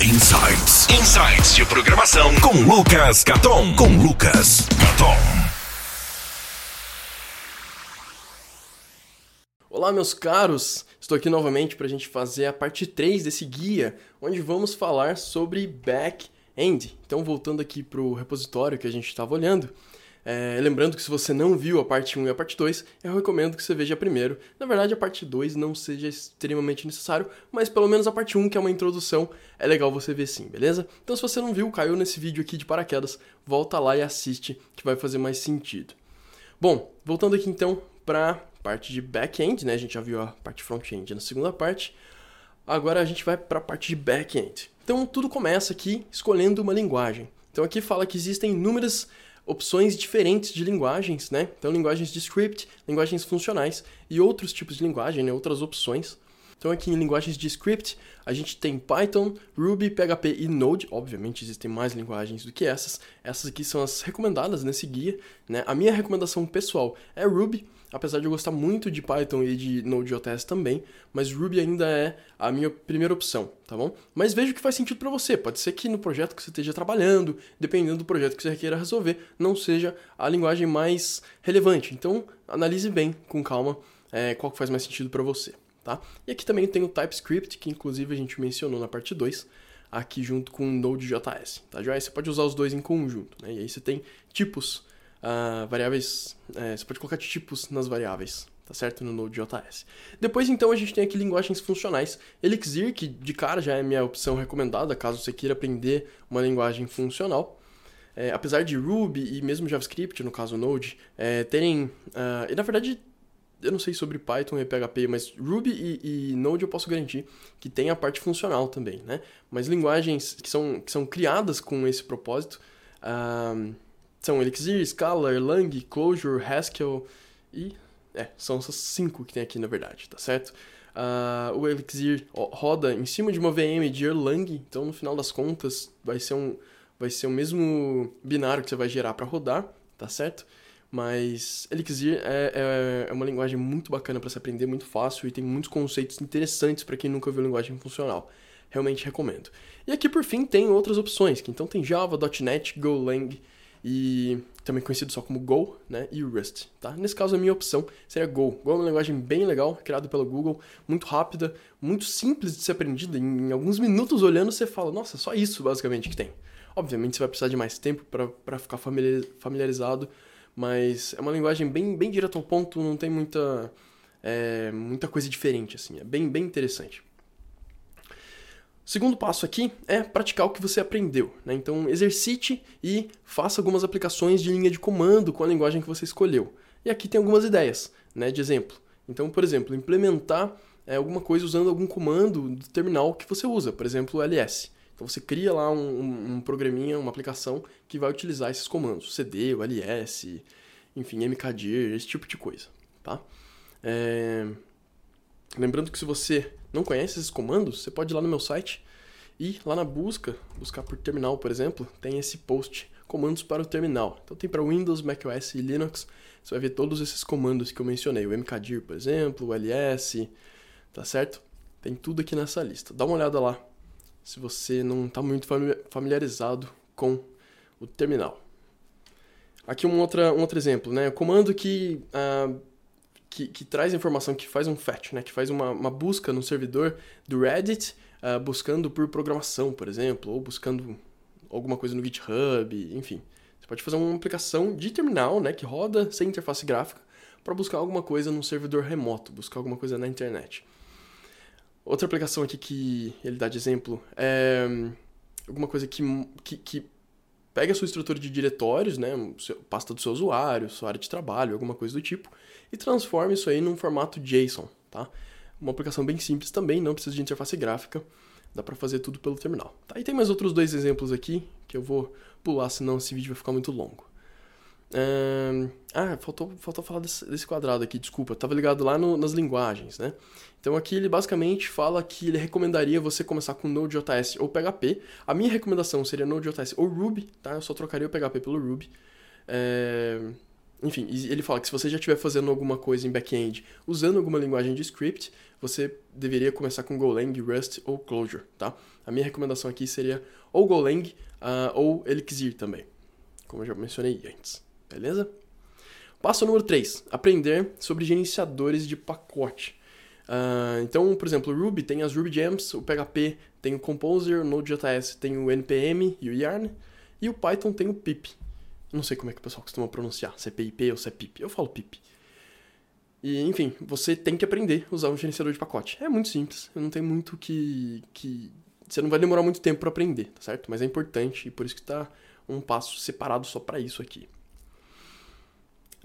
Insights. Insights de programação com Lucas Caton. Com Lucas Caton. Olá, meus caros! Estou aqui novamente para a gente fazer a parte 3 desse guia, onde vamos falar sobre back-end. Então, voltando aqui para o repositório que a gente estava olhando, é, lembrando que se você não viu a parte 1 e a parte 2, eu recomendo que você veja primeiro. Na verdade, a parte 2 não seja extremamente necessário, mas pelo menos a parte 1, que é uma introdução, é legal você ver sim, beleza? Então se você não viu, caiu nesse vídeo aqui de paraquedas, volta lá e assiste, que vai fazer mais sentido. Bom, voltando aqui então para parte de back-end, né? A gente já viu a parte front-end na segunda parte. Agora a gente vai para a parte de back-end. Então tudo começa aqui escolhendo uma linguagem. Então aqui fala que existem inúmeras opções diferentes de linguagens, né? Então, linguagens de script, linguagens funcionais e outros tipos de linguagem, né? Outras opções. Então, aqui em linguagens de script, a gente tem Python, Ruby, PHP e Node. Obviamente, existem mais linguagens do que essas. Essas aqui são as recomendadas nesse guia, né? A minha recomendação pessoal é Ruby, apesar de eu gostar muito de Python e de Node.js também, mas Ruby ainda é a minha primeira opção, tá bom? Mas veja o que faz sentido para você. Pode ser que no projeto que você esteja trabalhando, dependendo do projeto que você queira resolver, não seja a linguagem mais relevante. Então, analise bem, com calma, é, qual que faz mais sentido para você, tá? E aqui também tem o TypeScript, que inclusive a gente mencionou na parte 2, aqui junto com o Node.js, tá? Já você pode usar os dois em conjunto, né? E aí você tem tipos uh, variáveis. É, você pode colocar tipos nas variáveis, tá certo? No Node.js. Depois, então, a gente tem aqui linguagens funcionais. Elixir, que de cara já é minha opção recomendada, caso você queira aprender uma linguagem funcional. É, apesar de Ruby e mesmo JavaScript, no caso Node, é, terem. Uh, e na verdade, eu não sei sobre Python e PHP, mas Ruby e, e, Node eu posso garantir que tem a parte funcional também, né? Mas linguagens que são, que são criadas com esse propósito. São Elixir, Scala, Erlang, Clojure, Haskell e... É, são essas cinco que tem aqui na verdade, tá certo? Uh, o Elixir roda em cima de uma VM de Erlang, então no final das contas vai ser um vai ser o mesmo binário que você vai gerar para rodar, tá certo? Mas Elixir é, é, é uma linguagem muito bacana para se aprender, muito fácil e tem muitos conceitos interessantes para quem nunca viu linguagem funcional. Realmente recomendo. E aqui por fim tem outras opções, que então tem Java, .NET, Golang, e também conhecido só como Go, né, e Rust, tá? Nesse caso a minha opção seria Go. Go é uma linguagem bem legal, criada pelo Google, muito rápida, muito simples de ser aprendida. Em alguns minutos olhando você fala, nossa, só isso basicamente que tem. Obviamente você vai precisar de mais tempo para ficar familiarizado, mas é uma linguagem bem, bem direta ao ponto, não tem muita, é, muita coisa diferente, assim, é bem, bem interessante. Segundo passo aqui é praticar o que você aprendeu. Né? Então, exercite e faça algumas aplicações de linha de comando com a linguagem que você escolheu. E aqui tem algumas ideias né, de exemplo. Então, por exemplo, implementar é, alguma coisa usando algum comando do terminal que você usa, por exemplo, o ls. Então, você cria lá um, um, programinha, uma aplicação que vai utilizar esses comandos, cd, ls, enfim, mkdir, esse tipo de coisa. Tá? É... Lembrando que se você não conhece esses comandos, você pode ir lá no meu site e lá na busca, buscar por terminal, por exemplo, tem esse post, comandos para o terminal. Então tem para Windows, macOS e Linux, você vai ver todos esses comandos que eu mencionei, o mkdir, por exemplo, o ls, tá certo? Tem tudo aqui nessa lista. Dá uma olhada lá, se você não está muito familiarizado com o terminal. Aqui um, outra, um outro exemplo, né? O comando que uh, que, que traz informação, que faz um fetch, né? que faz uma, uma busca no servidor do Reddit, uh, buscando por programação, por exemplo, ou buscando alguma coisa no GitHub, enfim. Você pode fazer uma aplicação de terminal, né, que roda sem interface gráfica, para buscar alguma coisa num servidor remoto, buscar alguma coisa na internet. Outra aplicação aqui que ele dá de exemplo é hum, alguma coisa que, que, que pega a sua estrutura de diretórios, né, pasta do seu usuário, sua área de trabalho, alguma coisa do tipo, e transforma isso aí num formato JSON, tá? Uma aplicação bem simples também, não precisa de interface gráfica, dá para fazer tudo pelo terminal. Tá? E tem mais outros dois exemplos aqui que eu vou pular, senão esse vídeo vai ficar muito longo. Ah, faltou, faltou falar desse, desse quadrado aqui, desculpa, estava ligado lá no, nas linguagens, né? Então aqui ele basicamente fala que ele recomendaria você começar com Node.js ou PHP. A minha recomendação seria Node.js ou Ruby, tá? Eu só trocaria o PHP pelo Ruby. É... enfim, ele fala que se você já estiver fazendo alguma coisa em back-end usando alguma linguagem de script, você deveria começar com Golang, Rust ou Clojure, tá? A minha recomendação aqui seria ou Golang uh, ou Elixir também, como eu já mencionei antes, beleza? Passo número 3, aprender sobre gerenciadores de pacote. Uh, então, por exemplo, o Ruby tem as Ruby Gems, o PHP tem o Composer, o Node.js tem o NPM e o Yarn, e o Python tem o pip. Não sei como é que o pessoal costuma pronunciar, se é PIP ou se é pip. Eu falo pip. E, enfim, você tem que aprender a usar um gerenciador de pacote. É muito simples, não tem muito que, que... Você não vai demorar muito tempo para aprender, tá certo? Mas é importante e por isso que está um passo separado só para isso aqui.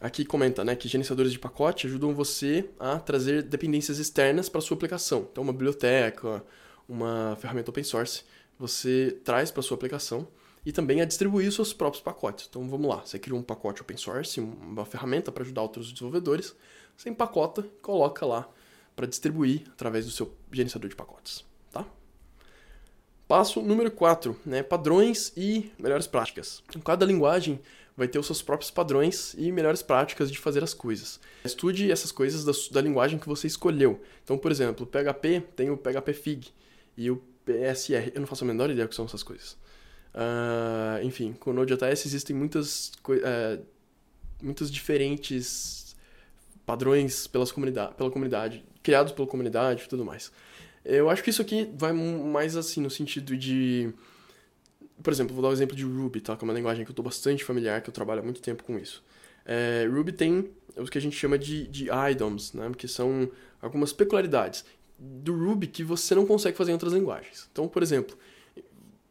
Aqui comenta né, que gerenciadores de pacote ajudam você a trazer dependências externas para sua aplicação. Então, uma biblioteca, uma ferramenta open source, você traz para sua aplicação e também a distribuir seus próprios pacotes. Então vamos lá, você cria um pacote open source, uma ferramenta para ajudar outros desenvolvedores, você empacota, coloca lá para distribuir através do seu gerenciador de pacotes, tá? Passo número 4, né, padrões e melhores práticas. Em cada linguagem vai ter os seus próprios padrões e melhores práticas de fazer as coisas. Estude essas coisas da, da linguagem que você escolheu. Então, por exemplo, o PHP tem o PHP Fig e o PSR. Eu não faço a menor ideia do que são essas coisas. Uh, enfim, com o Node.js existem muitas, uh, muitos diferentes padrões pelas comunidade, pela comunidade, criados pela comunidade e tudo mais. Eu acho que isso aqui vai mais assim no sentido de. Por exemplo, vou dar o um exemplo de Ruby, tá? que é uma linguagem que eu estou bastante familiar, que eu trabalho há muito tempo com isso. É, Ruby tem o que a gente chama de, de items, né? que são algumas peculiaridades do Ruby que você não consegue fazer em outras linguagens. Então, por exemplo,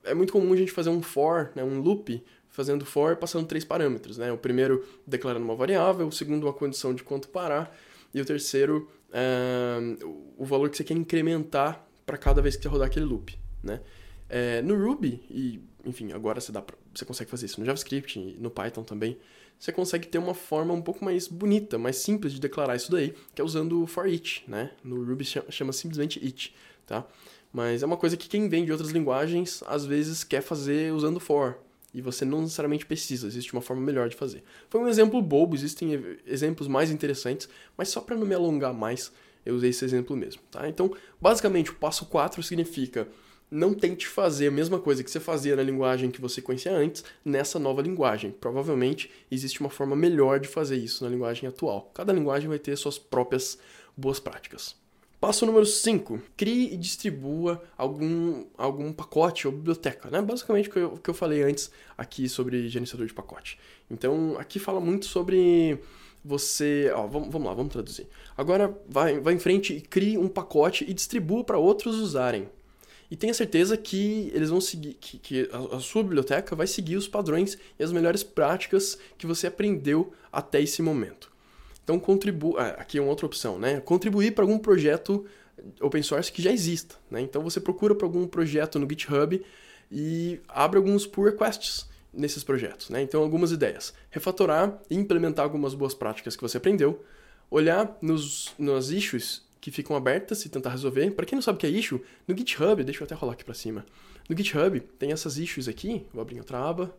é muito comum a gente fazer um for, né, um loop, fazendo for passando três parâmetros. Né? O primeiro declarando uma variável, o segundo uma condição de quanto parar, e o terceiro é, o valor que você quer incrementar para cada vez que você rodar aquele loop. Né? É, no Ruby, e enfim, agora você, dá pra, você consegue fazer isso no JavaScript no Python também, você consegue ter uma forma um pouco mais bonita, mais simples de declarar isso daí, que é usando o for each, né? No Ruby chama, chama simplesmente each, tá? Mas é uma coisa que quem vem de outras linguagens às vezes quer fazer usando for. E você não necessariamente precisa, existe uma forma melhor de fazer. Foi um exemplo bobo, existem exemplos mais interessantes, mas só para não me alongar mais, eu usei esse exemplo mesmo. Tá? Então, basicamente, o passo 4 significa não tente fazer a mesma coisa que você fazia na linguagem que você conhecia antes nessa nova linguagem. Provavelmente existe uma forma melhor de fazer isso na linguagem atual. Cada linguagem vai ter suas próprias boas práticas. Passo número 5. Crie e distribua algum, algum pacote ou biblioteca. Né? Basicamente o que, eu, que eu falei antes aqui sobre gerenciador de pacote. Então, aqui fala muito sobre você. Ó, vamos, vamos lá, vamos traduzir. Agora, vai, vai em frente e crie um pacote e distribua para outros usarem. E tenha certeza que eles vão seguir, que, que a, a sua biblioteca vai seguir os padrões e as melhores práticas que você aprendeu até esse momento. Então, contribua. Ah, aqui é uma outra opção, né? Contribuir para algum projeto open source que já exista. Né? Então, você procura para algum projeto no GitHub e abre alguns pull requests nesses projetos. Né? Então, algumas ideias. Refatorar e implementar algumas boas práticas que você aprendeu. Olhar nos, nas issues que ficam abertas e tentar resolver. Para quem não sabe o que é issue, no GitHub, deixa eu até rolar aqui para cima. No GitHub tem essas issues aqui, vou abrir outra aba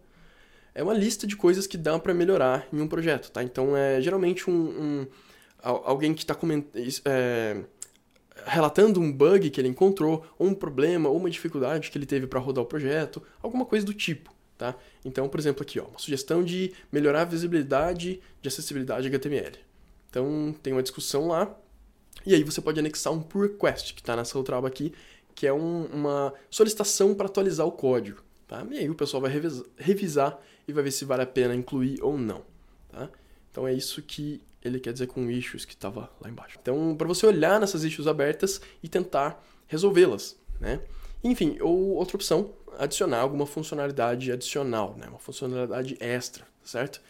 é uma lista de coisas que dá para melhorar em um projeto, tá? Então é geralmente um, um alguém que está é, relatando um bug que ele encontrou, ou um problema, ou uma dificuldade que ele teve para rodar o projeto, alguma coisa do tipo, tá? Então, por exemplo, aqui, ó, uma sugestão de melhorar a visibilidade de acessibilidade HTML. Então, tem uma discussão lá, e aí você pode anexar um pull request, que está nessa outra aba aqui, que é um, uma solicitação para atualizar o código. Tá? E aí o pessoal vai revisar e vai ver se vale a pena incluir ou não. Tá? Então é isso que ele quer dizer com issues que estava lá embaixo. Então, para você olhar nessas issues abertas e tentar resolvê-las. Né? Enfim, ou outra opção, adicionar alguma funcionalidade adicional, né? uma funcionalidade extra, certo?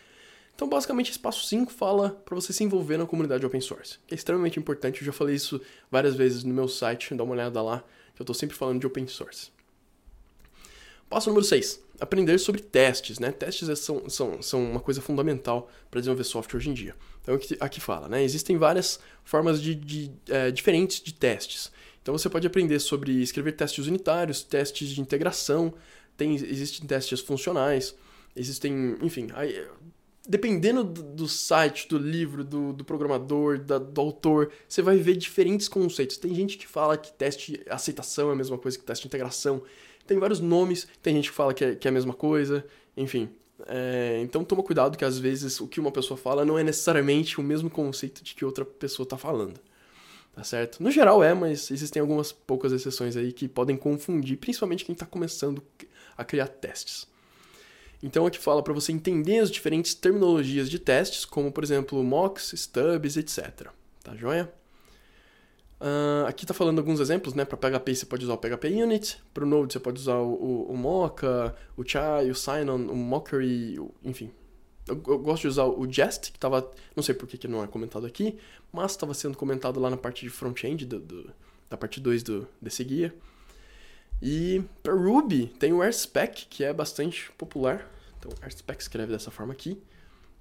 Então, basicamente, esse passo 5 fala para você se envolver na comunidade open source, que é extremamente importante. Eu já falei isso várias vezes no meu site, dá uma olhada lá, que eu estou sempre falando de open source. Passo número 6. Aprender sobre testes. Né? Testes é, são, são, são uma coisa fundamental para desenvolver software hoje em dia. Então, aqui, aqui fala, né? existem várias formas de, de é, diferentes de testes. Então, você pode aprender sobre escrever testes unitários, testes de integração, tem, existem testes funcionais, existem, enfim, aí, dependendo do, do site, do livro, do, do programador, da, do autor, você vai ver diferentes conceitos. Tem gente que fala que teste aceitação é a mesma coisa que teste integração. Tem vários nomes, tem gente que fala que é, que é a mesma coisa, enfim. É, então toma cuidado que às vezes o que uma pessoa fala não é necessariamente o mesmo conceito de que outra pessoa está falando. Tá certo? No geral é, mas existem algumas poucas exceções aí que podem confundir, principalmente quem está começando a criar testes. Então aqui fala para você entender as diferentes terminologias de testes, como por exemplo mocks, stubs, etc. Tá joia? Uh, aqui está falando alguns exemplos, né? Para PHP você pode usar o PHP Unit, para o Node você pode usar o, o, o Mocha, o Chai, o Sign-on, o Mockery, enfim. Eu, eu, gosto de usar o Jest, que estava, não sei por que, que não é comentado aqui, mas estava sendo comentado lá na parte de front-end da parte 2 desse guia. E para Ruby tem o RSpec, que é bastante popular. Então, RSpec escreve dessa forma aqui.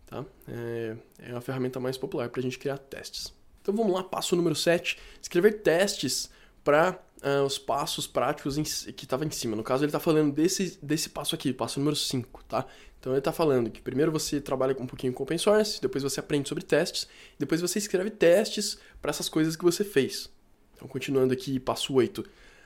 Tá? É, é uma ferramenta mais popular para a gente criar testes. Então vamos lá, passo número 7. Escrever testes para uh, ah, os passos práticos em, que estava em cima. No caso, ele está falando desse, desse passo aqui, passo número 5, tá? Então ele está falando que primeiro você trabalha um pouquinho com open source, depois você aprende sobre testes, depois você escreve testes para essas coisas que você fez. Então continuando aqui, passo 8.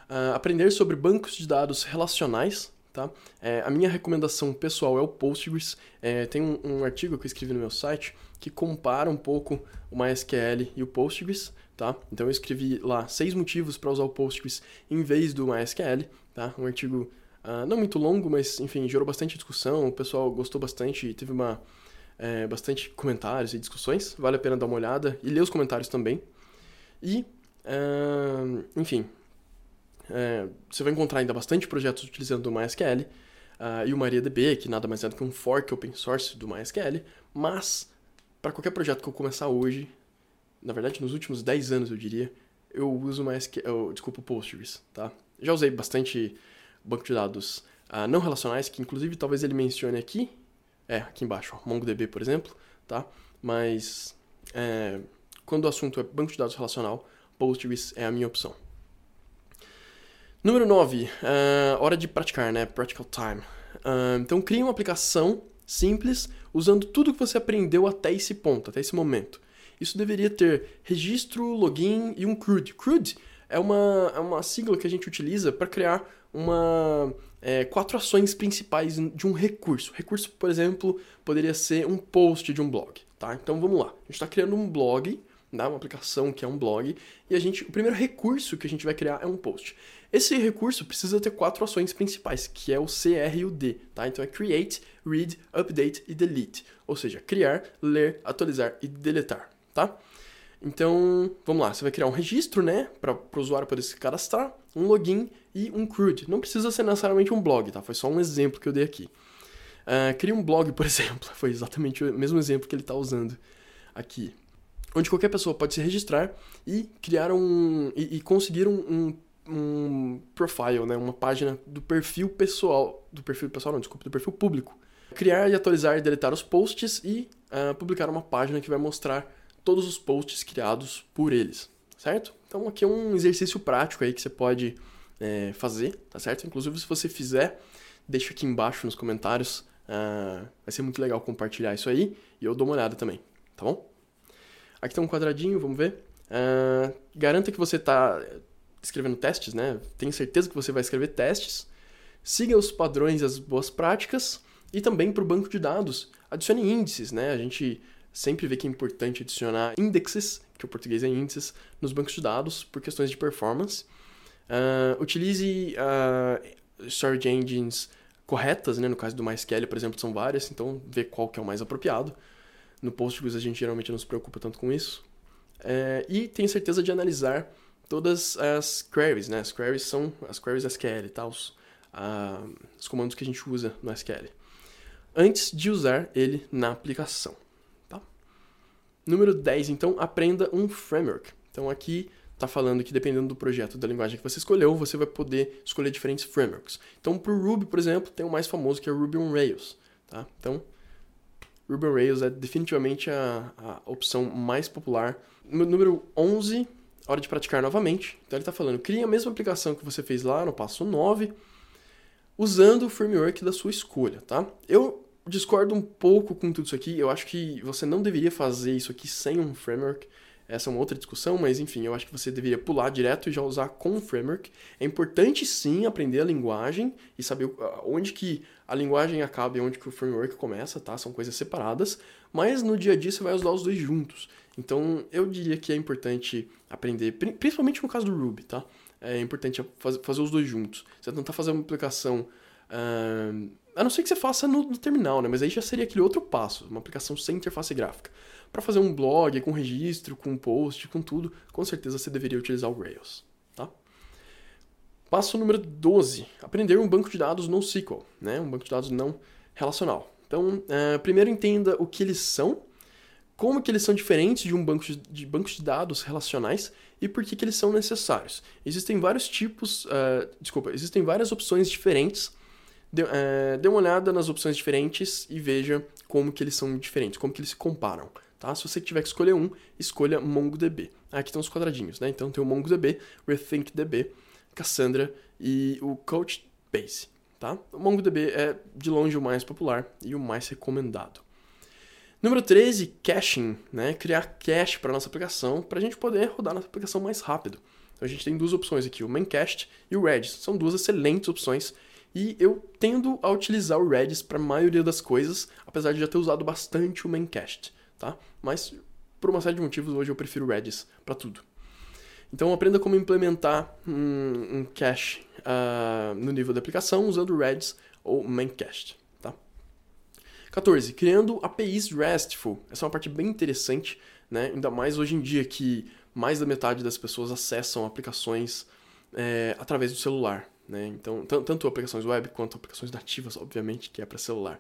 Uh, aprender sobre bancos de dados relacionais. Tá? É, a minha recomendação pessoal é o Postgres. É, tem um, um, artigo que eu escrevi no meu site que compara um pouco o MySQL e o Postgres. Tá? Então eu escrevi lá seis motivos para usar o Postgres em vez do MySQL. Tá? Um artigo uh, não muito longo, mas enfim, gerou bastante discussão. O pessoal gostou bastante e teve uma, é, bastante comentários e discussões. Vale a pena dar uma olhada e ler os comentários também. E, uh, enfim, é, você vai encontrar ainda bastante projetos utilizando o MySQL uh, e o MariaDB, que nada mais é do que um fork open source do MySQL, mas para qualquer projeto que eu começar hoje, na verdade nos últimos 10 anos eu diria, eu uso MySQL, desculpa, Postgres, tá? Já usei bastante banco de dados uh, não relacionais, que inclusive talvez ele mencione aqui, é, aqui embaixo, ó, MongoDB, por exemplo, tá? Mas é, quando o assunto é banco de dados relacional, Postgres é a minha opção. Número 9, uh, ah, hora de praticar, né? Practical time. Uh, então, crie uma aplicação simples usando tudo que você aprendeu até esse ponto, até esse momento. Isso deveria ter registro, login e um CRUD. CRUD é uma, é uma sigla que a gente utiliza para criar uma, é, quatro ações principais de um recurso. Recurso, por exemplo, poderia ser um post de um blog. Tá? Então vamos lá. A gente está criando um blog, né? uma aplicação que é um blog, e a gente, o primeiro recurso que a gente vai criar é um post. Esse recurso precisa ter quatro ações principais, que é o CR e o D, tá? Então é create, read, update e delete. Ou seja, criar, ler, atualizar e deletar, tá? Então, vamos lá, você vai criar um registro, né, para o usuário poder se cadastrar, um login e um CRUD. Não precisa ser necessariamente um blog, tá? Foi só um exemplo que eu dei aqui. Uh, cria um blog, por exemplo, foi exatamente o mesmo exemplo que ele está usando aqui. Onde qualquer pessoa pode se registrar e criar um. e, e conseguir um, um um profile, né, uma página do perfil pessoal, do perfil pessoal não, desculpa, do perfil público. Criar e atualizar e deletar os posts e uh, publicar uma página que vai mostrar todos os posts criados por eles, certo? Então aqui é um exercício prático aí que você pode é, fazer, tá certo? Inclusive se você fizer, deixa aqui embaixo nos comentários, uh, vai ser muito legal compartilhar isso aí e eu dou uma olhada também, tá bom? Aqui tem um quadradinho, vamos ver. Uh, garanta que você está escrevendo testes, né? Tenho certeza que você vai escrever testes. Siga os padrões e as boas práticas. E também para o banco de dados, adicione índices, né? A gente sempre vê que é importante adicionar índices, que o português é índices, nos bancos de dados por questões de performance. Uh, utilize uh, storage engines corretas, né? No caso do MySQL, por exemplo, são várias, então vê qual que é o mais apropriado. No Postgres a gente geralmente não se preocupa tanto com isso. Uh, e tenha certeza de analisar todas as queries, né? As queries são as queries SQL? Os, uh, os comandos que a gente usa no SQL. Antes de usar ele na aplicação, tá? Número 10, então, aprenda um framework. Então aqui está falando que dependendo do projeto, da linguagem que você escolheu, você vai poder escolher diferentes frameworks. Então, para o Ruby, por exemplo, tem o mais famoso que é o Ruby on Rails. Tá? Então, Ruby on Rails é definitivamente a, a opção mais popular. Número 11, hora de praticar novamente. Então ele está falando, crie a mesma aplicação que você fez lá no passo 9, usando o framework da sua escolha, tá? Eu discordo um pouco com tudo isso aqui. Eu acho que você não deveria fazer isso aqui sem um framework. Essa é uma outra discussão, mas enfim, eu acho que você deveria pular direto e já usar com o framework. É importante sim aprender a linguagem e saber onde que a linguagem acaba e onde que o framework começa, tá? São coisas separadas, mas no dia a dia você vai usar os dois juntos. Então, eu diria que é importante aprender, principalmente no caso do Ruby, tá? É importante fazer os dois juntos. Você tentar fazer uma aplicação uh, a não ser que você faça no, no, terminal, né? Mas aí já seria aquele outro passo, uma aplicação sem interface gráfica. Para fazer um blog com registro, com post, com tudo, com certeza você deveria utilizar o Rails, tá? Passo número 12, aprender um banco de dados NoSQL, né? Um banco de dados não relacional. Então, uh, primeiro entenda o que eles são, como que eles são diferentes de um banco de, de bancos de dados relacionais e por que, que eles são necessários. Existem vários tipos, uh, desculpa, existem várias opções diferentes dê, é, dê uma olhada nas opções diferentes e veja como que eles são diferentes, como que eles se comparam. Tá? Se você tiver que escolher um, escolha MongoDB. Aqui estão os quadradinhos, né? Então tem o MongoDB, RethinkDB, Cassandra e o Couchbase. Tá? O MongoDB é de longe o mais popular e o mais recomendado. Número 13, caching, né? Criar cache para nossa aplicação, para a gente poder rodar nossa aplicação mais rápido. Então a gente tem duas opções aqui, o Memcached e o Redis. São duas excelentes opções e eu tendo a utilizar o Redis para a maioria das coisas, apesar de já ter usado bastante o Memcached, tá? Mas por uma série de motivos hoje eu prefiro o Redis para tudo. Então aprenda como implementar um, um cache uh, no nível da aplicação usando o Redis ou tá? 14. Criando APIs RESTful. Essa é uma parte bem interessante, né? Ainda mais hoje em dia que mais da metade das pessoas acessam aplicações é, através do celular. Né? Então, tanto aplicações web quanto aplicações nativas, obviamente, que é para celular.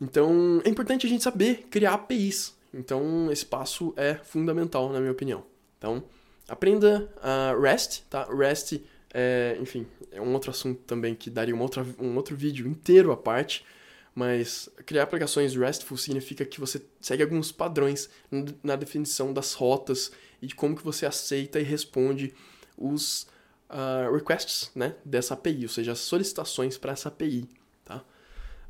Então, é importante a gente saber criar APIs. Então, esse passo é fundamental, na minha opinião. Então, aprenda REST, tá? REST, é, enfim, é um outro assunto também que daria uma outra, um outro vídeo inteiro à parte. Mas criar aplicações RESTful significa que você segue alguns padrões na definição das rotas e de como que você aceita e responde os uh, requests né, dessa API, ou seja, as solicitações para essa API. Tá?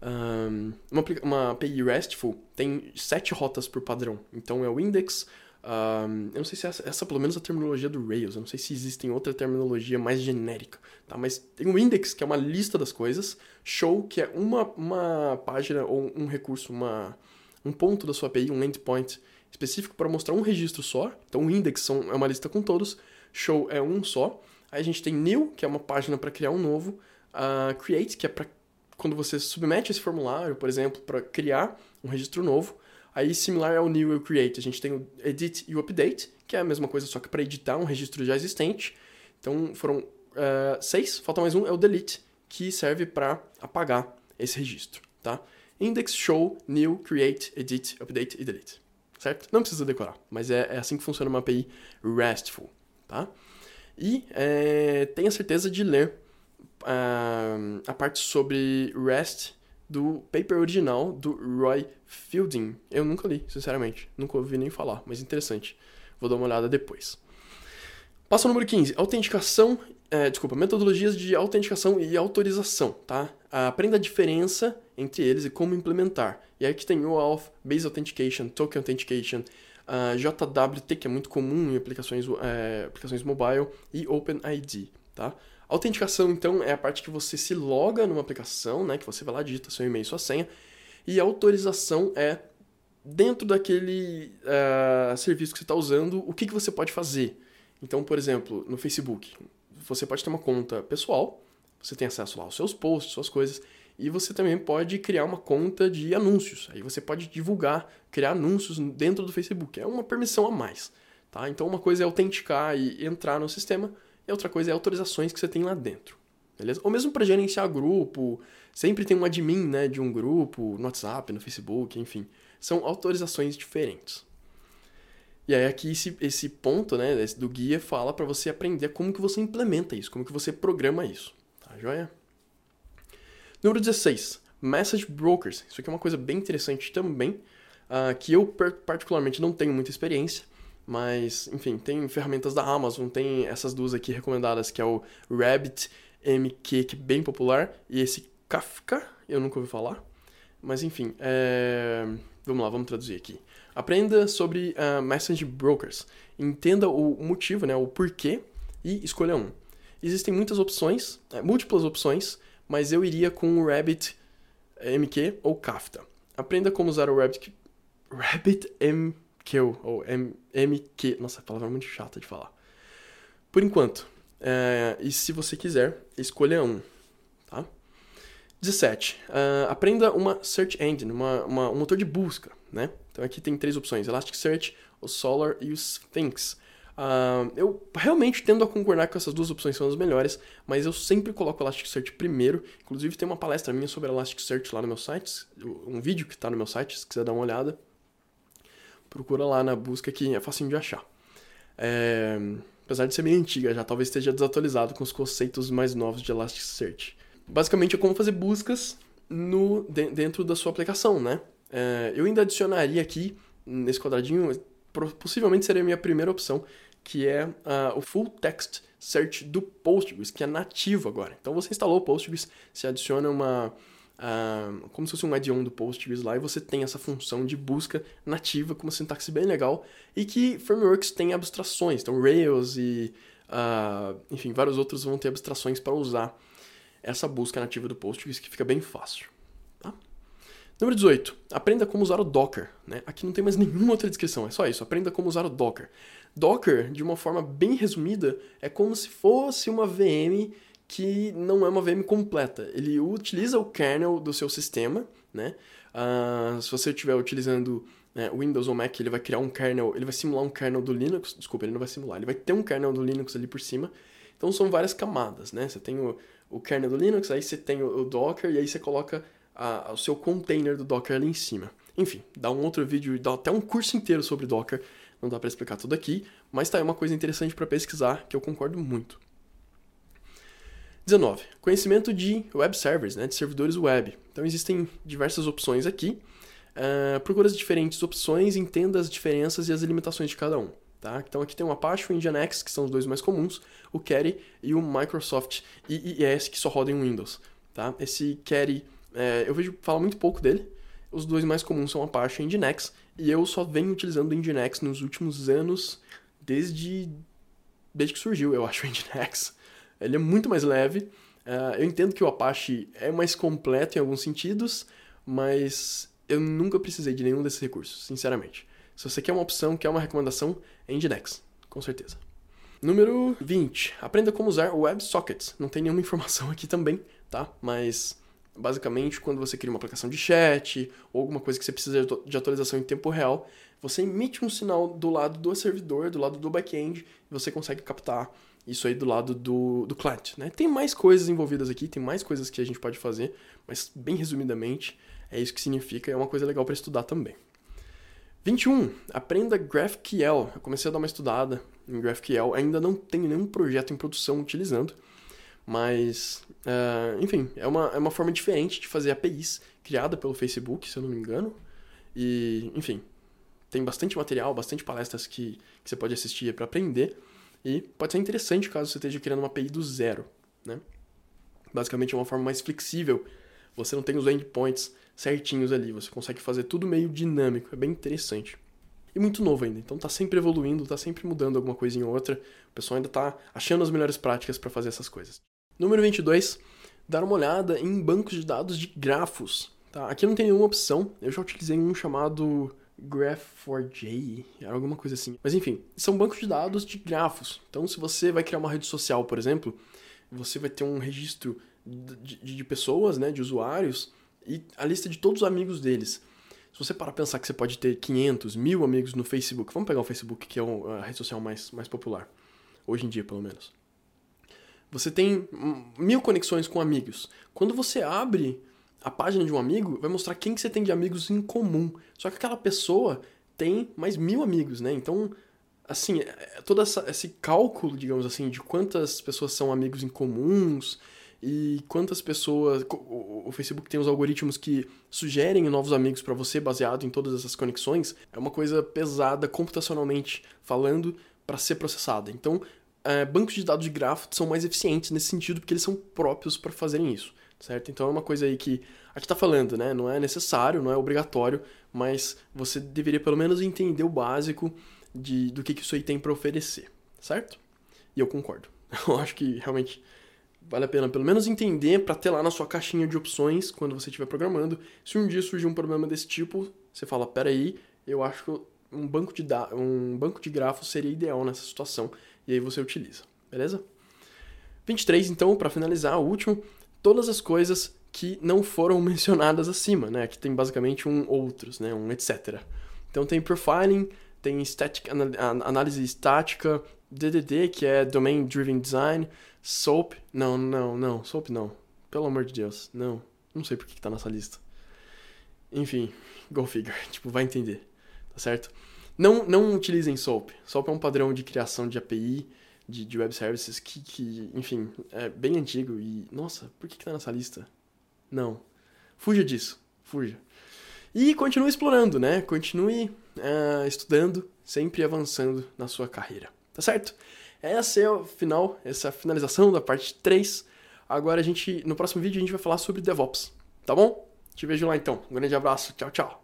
Um, uma, uma, API RESTful tem sete rotas por padrão. Então é o index. Um, eu não sei se essa, essa pelo menos a terminologia do Rails. Eu não sei se existe outra terminologia mais genérica. Tá? Mas tem o index, que é uma lista das coisas. Show, que é uma, uma página ou um recurso, uma, um ponto da sua API, um endpoint específico para mostrar um registro só. Então o index são, é uma lista com todos. Show é um só. Aí a gente tem new, que é uma página para criar um novo. Uh, create, que é para quando você submete esse formulário, por exemplo, para criar um registro novo. Aí, similar ao new e create, a gente tem o edit e o update, que é a mesma coisa, só que para editar um registro já existente. Então, foram uh, seis, falta mais um, é o delete, que serve para apagar esse registro, tá? Index, show, new, create, edit, update e delete, certo? Não precisa decorar, mas é, é assim que funciona uma API RESTful, tá? E é, tenha certeza de ler uh, a parte sobre REST do paper original do Roy Fielding. Eu nunca li, sinceramente. Nunca ouvi nem falar, mas interessante. Vou dar uma olhada depois. Passo número 15. Autenticação. É, desculpa, metodologias de autenticação e autorização, tá? Aprenda a diferença entre eles e como implementar. E aí que tem o Auth, Base Authentication, Token Authentication, uh, JWT, que é muito comum em aplicações, é, aplicações mobile, e OpenID, tá? Autenticação, então, é a parte que você se loga numa aplicação, né, que você vai lá, digita seu e-mail e sua senha, e autorização é dentro daquele uh, serviço que você está usando, o que, que você pode fazer. Então, por exemplo, no Facebook, você pode ter uma conta pessoal, você tem acesso lá aos seus posts, suas coisas, e você também pode criar uma conta de anúncios. Aí você pode divulgar, criar anúncios dentro do Facebook. É uma permissão a mais. Tá? Então uma coisa é autenticar e entrar no sistema, e outra coisa é autorizações que você tem lá dentro. Beleza? Ou mesmo para gerenciar grupo, sempre tem um admin né, de um grupo, no WhatsApp, no Facebook, enfim. São autorizações diferentes. E aí aqui esse, esse ponto né, do guia fala para você aprender como que você implementa isso, como que você programa isso. Tá joia? Número 16, Message Brokers. Isso aqui é uma coisa bem interessante também, uh, que eu particularmente não tenho muita experiência, mas, enfim, tem ferramentas da Amazon, tem essas duas aqui recomendadas, que é o Rabbit MQ, que é bem popular, e esse Kafka, eu nunca ouvi falar, Mas enfim, é... vamos lá, vamos traduzir aqui. Aprenda sobre uh, Message Brokers. Entenda o motivo, né, o porquê e escolha um. Existem muitas opções, é, múltiplas opções, mas eu iria com o Rabbit MQ ou Kafta. Aprenda como usar o Rabbit, Rabbit ou M, MQ. Nossa, a palavra é muito chata de falar. Por enquanto. É, e se você quiser, escolha um. Tá? 17. Uh, ah, aprenda uma search engine, uma, uma, um motor de busca. Né? Então aqui tem três opções: Elasticsearch, o Solar e o Sphinx. Uh, eu realmente tendo a concordar que essas duas opções são as melhores, mas eu sempre coloco o Elasticsearch primeiro. Inclusive tem uma palestra minha sobre Elasticsearch lá no meu site, um vídeo que está no meu site, se quiser dar uma olhada. Procura lá na busca que é facinho de achar. É, apesar de ser bem antiga já, talvez esteja desatualizado com os conceitos mais novos de Elasticsearch. Basicamente é como fazer buscas no, dentro da sua aplicação, né? É, eu ainda adicionaria aqui, nesse quadradinho, possivelmente seria a minha primeira opção, que é uh, o Full Text Search do Postgres, que é nativo agora. Então você instalou o Postgres, você adiciona uma. Como se fosse um add-on do Postgres lá, e você tem essa função de busca nativa com uma sintaxe bem legal e que frameworks têm abstrações. Então Rails e. Uh, enfim, vários outros vão ter abstrações para usar essa busca nativa do Postgres, que fica bem fácil. Número 18. Aprenda como usar o Docker. Né? Aqui não tem mais nenhuma outra descrição, é só isso. Aprenda como usar o Docker. Docker, de uma forma bem resumida, é como se fosse uma VM que não é uma VM completa. Ele utiliza o kernel do seu sistema, né? Uh, se você estiver utilizando né, Windows ou Mac, ele vai criar um kernel, ele vai simular um kernel do Linux, desculpa, ele não vai simular, ele vai ter um kernel do Linux ali por cima. Então são várias camadas, né? Você tem o, o kernel do Linux, aí você tem o, o Docker, e aí você coloca a, o seu container do Docker ali em cima. Enfim, dá um outro vídeo, dá até um curso inteiro sobre Docker, não dá para explicar tudo aqui, mas tá aí uma coisa interessante para pesquisar que eu concordo muito. 19. Conhecimento de web servers, né, de servidores web. Então existem diversas opções aqui. Uh, procura as diferentes opções, entenda as diferenças e as limitações de cada um. Tá? Então aqui tem o Apache e o Nginx, que são os dois mais comuns, o Kerry e o Microsoft IIS, que só roda em Windows. Tá? Esse Kerry é, eu vejo falar muito pouco dele. Os dois mais comuns são Apache e Nginx, e eu só venho utilizando o Nginx nos últimos anos, desde, desde que surgiu, eu acho, o Nginx. Ele é muito mais leve. Uh, eu entendo que o Apache é mais completo em alguns sentidos, mas eu nunca precisei de nenhum desses recursos, sinceramente. Se você quer uma opção, quer uma recomendação, é Nginx, com certeza. Número 20. Aprenda como usar WebSockets. Não tem nenhuma informação aqui também, tá? Mas Basicamente, quando você cria uma aplicação de chat ou alguma coisa que você precisa de atualização em tempo real, você emite um sinal do lado do servidor, do lado do back-end, e você consegue captar isso aí do lado do, do client. Né? Tem mais coisas envolvidas aqui, tem mais coisas que a gente pode fazer, mas bem resumidamente, é isso que significa, é uma coisa legal para estudar também. 21. Aprenda GraphQL. Eu comecei a dar uma estudada em GraphQL, ainda não tenho nenhum projeto em produção utilizando, mas, uh, enfim, é uma, é uma forma diferente de fazer APIs, criada pelo Facebook, se eu não me engano. E, enfim, tem bastante material, bastante palestras que, que você pode assistir para aprender. E pode ser interessante caso você esteja criando uma API do zero, né? Basicamente é uma forma mais flexível. Você não tem os endpoints certinhos ali, você consegue fazer tudo meio dinâmico, é bem interessante. E muito novo ainda, então tá sempre evoluindo, tá sempre mudando alguma coisinha ou outra. O pessoal ainda tá achando as melhores práticas para fazer essas coisas. Número 22, dar uma olhada em bancos de dados de grafos. Tá? Aqui não tem nenhuma opção, eu já utilizei um chamado Graph4j, era alguma coisa assim. Mas enfim, são bancos de dados de grafos. Então, se você vai criar uma rede social, por exemplo, você vai ter um registro de, de, pessoas, né, de usuários, e a lista de todos os amigos deles. Se você parar pensar que você pode ter 500, mil amigos no Facebook, vamos pegar o Facebook, que é a rede social mais, mais popular, hoje em dia, pelo menos. Você tem mil conexões com amigos. Quando você abre a página de um amigo, vai mostrar quem que você tem de amigos em comum. Só que aquela pessoa tem mais mil amigos, né? Então, assim, é, é todo essa, esse cálculo, digamos assim, de quantas pessoas são amigos em comuns e quantas pessoas. O, Facebook tem os algoritmos que sugerem novos amigos para você baseado em todas essas conexões. É uma coisa pesada computacionalmente falando para ser processada. Então, é, bancos de dados de grafo são mais eficientes nesse sentido porque eles são próprios para fazerem isso, certo? Então é uma coisa aí que aqui está falando, né? Não é necessário, não é obrigatório, mas você deveria pelo menos entender o básico de, do que, que isso aí tem para oferecer, certo? E eu concordo. Eu acho que realmente vale a pena pelo menos entender para ter lá na sua caixinha de opções quando você estiver programando. Se um dia surgir um problema desse tipo, você fala, peraí, eu acho que um banco de, um banco de grafos seria ideal nessa situação. E aí você utiliza, beleza? 23, então, para finalizar, o último, todas as coisas que não foram mencionadas acima, né? Que tem basicamente um outros, né? Um etc. Então tem profiling, tem static, análise estática, DDD, que é Domain Driven Design, SOAP, não, não, não, SOAP não. Pelo amor de Deus, não. Não sei por que, que tá nessa lista. Enfim, go figure, tipo, vai entender, tá certo? Não, não utilizem SOAP. SOAP é um padrão de criação de API, de, de web services, que, que, enfim, é bem antigo e, nossa, por que, que tá nessa lista? Não. Fuja disso, fuja. E continue explorando, né? Continue uh, estudando, sempre avançando na sua carreira. Tá certo? Essa é o final, essa é a finalização da parte 3. Agora a gente, no próximo vídeo, a gente vai falar sobre DevOps. Tá bom? Te vejo lá então. Um grande abraço. Tchau, tchau.